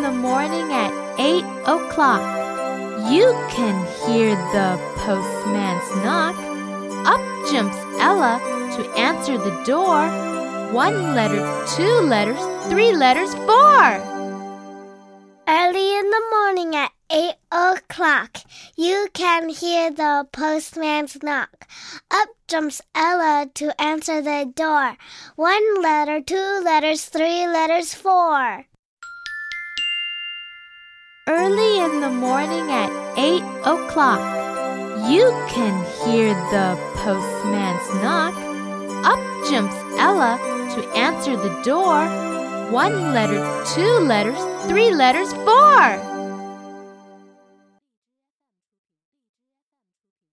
morning at eight o'clock. You can hear the postman's knock. Up jumps Ella to answer the door. One letter, two letters, three letters, four. Early in the morning at eight o'clock, you can hear the postman's knock. Up jumps Ella to answer the door. One letter, two letters, three letters, four. Early in the morning at eight o'clock, you can hear the postman's knock. Up jumps Ella to answer the door. One letter, two letters, three letters, four.